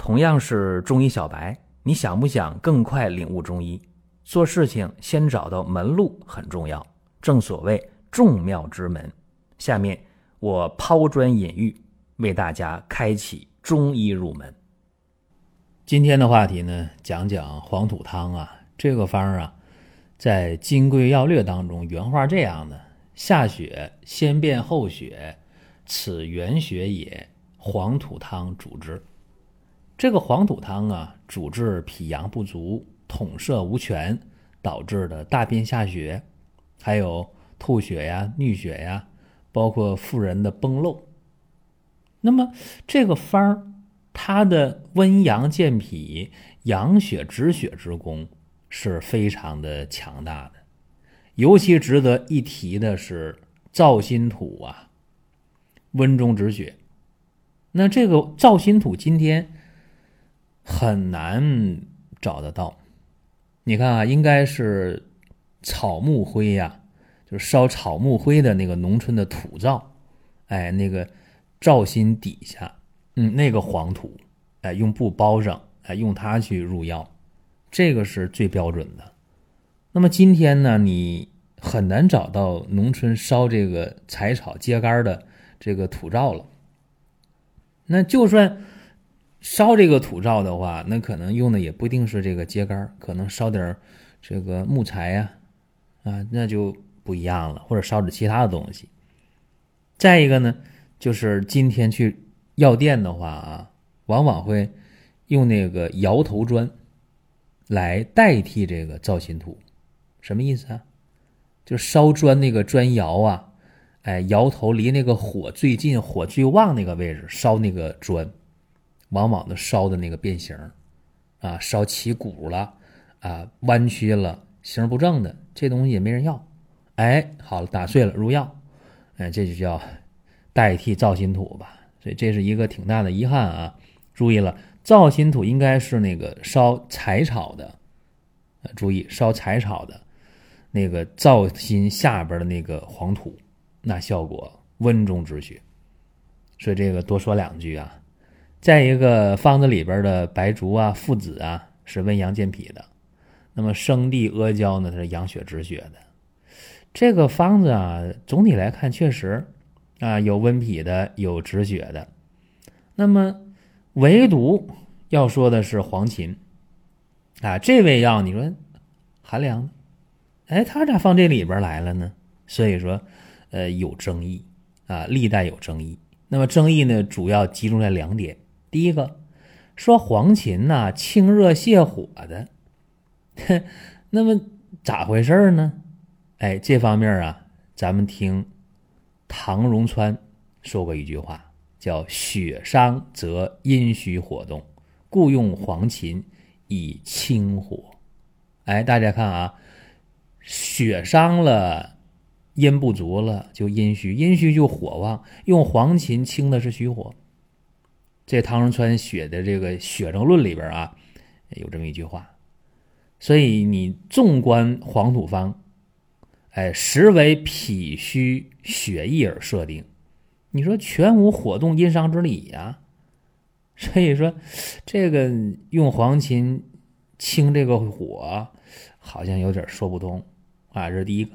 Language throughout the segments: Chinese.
同样是中医小白，你想不想更快领悟中医？做事情先找到门路很重要，正所谓众妙之门。下面我抛砖引玉，为大家开启中医入门。今天的话题呢，讲讲黄土汤啊，这个方啊，在《金匮要略》当中原话这样的：下血先变后血，此原血也。黄土汤主之。这个黄土汤啊，主治脾阳不足、统摄无权导致的大便下血，还有吐血呀、衄血呀，包括妇人的崩漏。那么这个方儿，它的温阳健脾、养血止血之功是非常的强大的。尤其值得一提的是燥心土啊，温中止血。那这个燥心土今天。很难找得到，你看啊，应该是草木灰呀，就是烧草木灰的那个农村的土灶，哎，那个灶心底下，嗯，那个黄土，哎，用布包上，哎，用它去入药，这个是最标准的。那么今天呢，你很难找到农村烧这个柴草秸秆的这个土灶了。那就算。烧这个土灶的话，那可能用的也不一定是这个秸秆可能烧点这个木材呀，啊，那就不一样了，或者烧点其他的东西。再一个呢，就是今天去药店的话啊，往往会用那个摇头砖来代替这个造心土，什么意思啊？就烧砖那个砖窑啊，哎，窑头离那个火最近、火最旺那个位置烧那个砖。往往的烧的那个变形，啊，烧起鼓了，啊，弯曲了，形不正的，这东西也没人要。哎，好了，打碎了入药，哎，这就叫代替造心土吧。所以这是一个挺大的遗憾啊。注意了，造心土应该是那个烧柴草的，注意烧柴草的那个造心下边的那个黄土，那效果温中止血。所以这个多说两句啊。再一个方子里边的白术啊、附子啊是温阳健脾的，那么生地、阿胶呢它是养血止血的。这个方子啊，总体来看确实啊有温脾的，有止血的。那么唯独要说的是黄芩啊，这味药你说寒凉，哎，它咋放这里边来了呢？所以说，呃，有争议啊，历代有争议。那么争议呢，主要集中在两点。第一个说黄芩呐清热泻火的，那么咋回事呢？哎，这方面啊，咱们听唐荣川说过一句话，叫“血伤则阴虚火动，故用黄芩以清火”。哎，大家看啊，血伤了，阴不足了，就阴虚，阴虚就火旺，用黄芩清的是虚火。这唐荣川写的这个《血证论》里边啊，有这么一句话，所以你纵观黄土方，哎，实为脾虚血溢而设定，你说全无火动阴伤之理呀。所以说，这个用黄芩清这个火，好像有点说不通啊。这是第一个。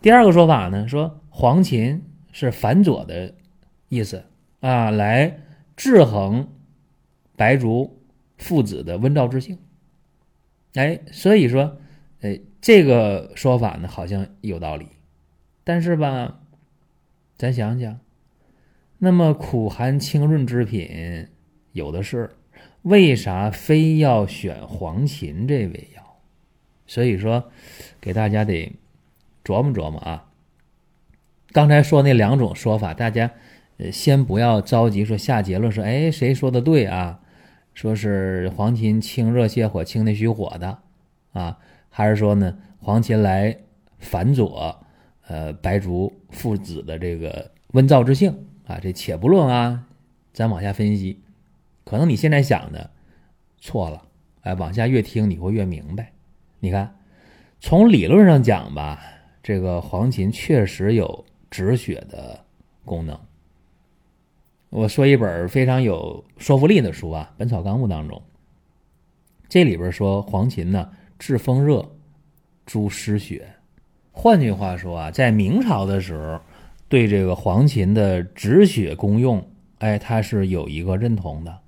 第二个说法呢，说黄芩是反左的意思啊，来。制衡白术、附子的温燥之性，哎，所以说，哎，这个说法呢好像有道理，但是吧，咱想想，那么苦寒清润之品有的是，为啥非要选黄芩这味药？所以说，给大家得琢磨琢磨啊。刚才说那两种说法，大家。先不要着急说下结论，说哎谁说的对啊？说是黄芩清热泻火、清内虚火的啊，还是说呢黄芩来反佐呃白术附子的这个温燥之性啊？这且不论啊，咱往下分析，可能你现在想的错了，哎，往下越听你会越明白。你看，从理论上讲吧，这个黄芩确实有止血的功能。我说一本非常有说服力的书啊，《本草纲目》当中，这里边说黄芩呢治风热、诸湿血。换句话说啊，在明朝的时候，对这个黄芩的止血功用，哎，它是有一个认同的。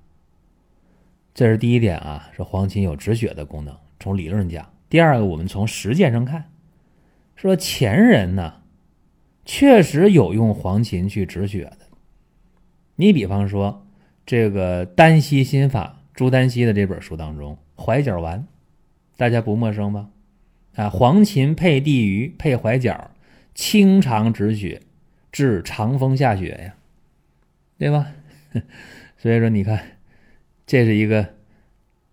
这是第一点啊，是黄芩有止血的功能，从理论讲。第二个，我们从实践上看，说前人呢，确实有用黄芩去止血的。你比方说，这个丹溪心法，朱丹溪的这本书当中，怀角丸，大家不陌生吧？啊，黄芩配地榆配怀角，清肠止血，治长风下雪呀，对吧？所以说，你看。这是一个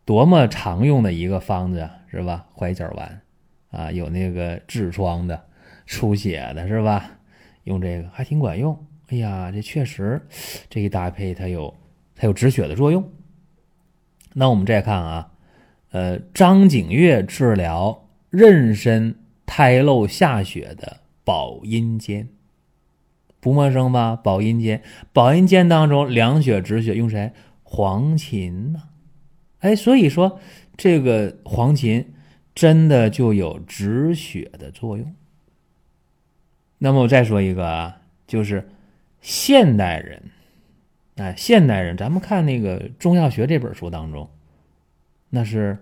多么常用的一个方子啊，是吧？怀角丸啊，有那个痔疮的、出血的，是吧？用这个还挺管用。哎呀，这确实这一搭配，它有它有止血的作用。那我们再看啊，呃，张景岳治疗妊娠胎漏下血的保阴煎，不陌生吧？保阴煎，保阴煎当中凉血止血用谁？黄芩呢？哎，所以说这个黄芩真的就有止血的作用。那么我再说一个啊，就是现代人，哎，现代人，咱们看那个《中药学》这本书当中，那是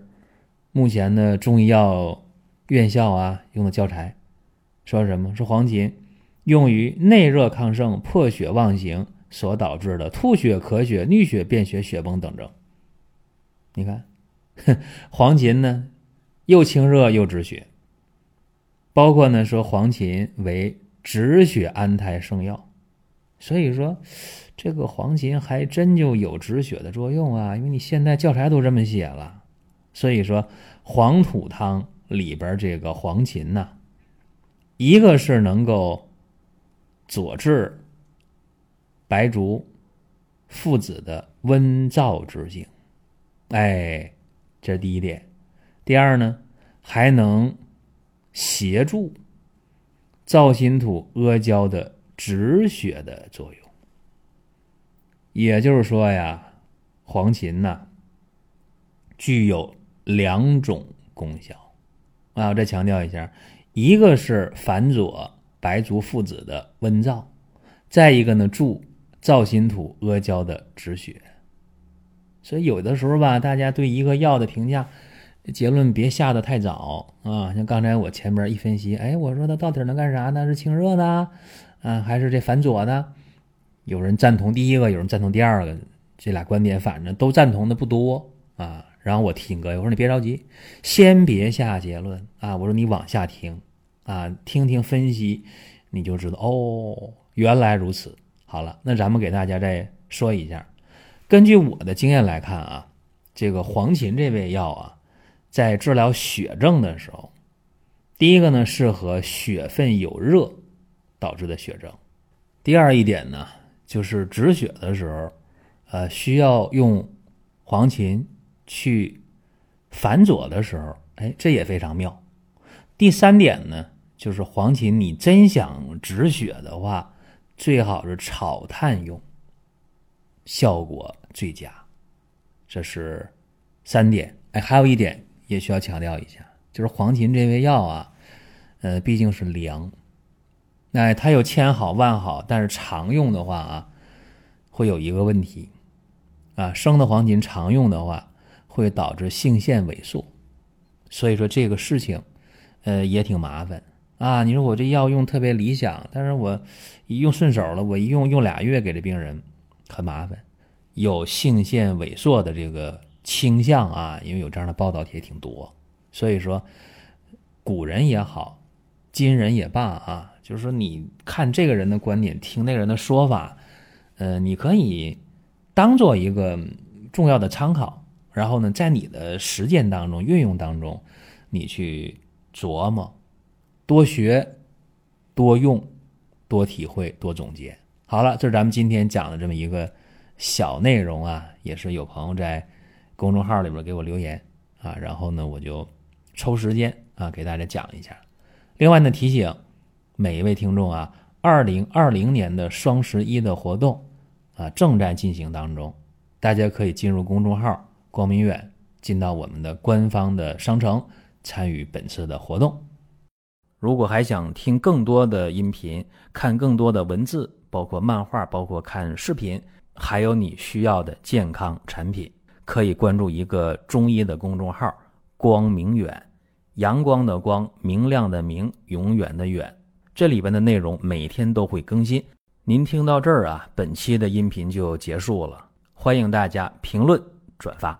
目前的中医药院校啊用的教材，说什么？说黄芩用于内热亢盛、破血妄行。所导致的吐血、咳血、衄血、便血、血崩等症，你看，黄芩呢又清热又止血，包括呢说黄芩为止血安胎圣药，所以说这个黄芩还真就有止血的作用啊！因为你现在教材都这么写了，所以说黄土汤里边这个黄芩呐，一个是能够佐治。白术父子的温燥之性，哎，这是第一点。第二呢，还能协助造心土阿胶的止血的作用。也就是说呀，黄芩呢，具有两种功效啊。我再强调一下，一个是反佐白术父子的温燥，再一个呢，助。造心土阿胶的止血，所以有的时候吧，大家对一个药的评价结论别下的太早啊。像刚才我前面一分析，哎，我说它到底能干啥呢？是清热的啊，还是这反左呢？有人赞同第一个，有人赞同第二个，这俩观点反正都赞同的不多啊。然后我听哥，我说你别着急，先别下结论啊。我说你往下听啊，听听分析，你就知道哦，原来如此。好了，那咱们给大家再说一下，根据我的经验来看啊，这个黄芩这味药啊，在治疗血症的时候，第一个呢适合血分有热导致的血症，第二一点呢就是止血的时候，呃需要用黄芩去反佐的时候，哎这也非常妙。第三点呢就是黄芩你真想止血的话。最好是炒炭用，效果最佳。这是三点。哎，还有一点也需要强调一下，就是黄芩这味药啊，呃，毕竟是凉，哎，它有千好万好，但是常用的话啊，会有一个问题。啊，生的黄金常用的话，会导致性腺萎缩，所以说这个事情，呃，也挺麻烦。啊，你说我这药用特别理想，但是我一用顺手了，我一用用俩月给这病人很麻烦，有性腺萎缩的这个倾向啊，因为有这样的报道也挺多，所以说古人也好，今人也罢啊，就是说你看这个人的观点，听那个人的说法，呃，你可以当做一个重要的参考，然后呢，在你的实践当中、运用当中，你去琢磨。多学，多用，多体会，多总结。好了，这是咱们今天讲的这么一个小内容啊，也是有朋友在公众号里边给我留言啊，然后呢，我就抽时间啊给大家讲一下。另外呢，提醒每一位听众啊，二零二零年的双十一的活动啊正在进行当中，大家可以进入公众号“光明远”，进到我们的官方的商城，参与本次的活动。如果还想听更多的音频，看更多的文字，包括漫画，包括看视频，还有你需要的健康产品，可以关注一个中医的公众号“光明远”。阳光的光，明亮的明，永远的远。这里边的内容每天都会更新。您听到这儿啊，本期的音频就结束了。欢迎大家评论转发。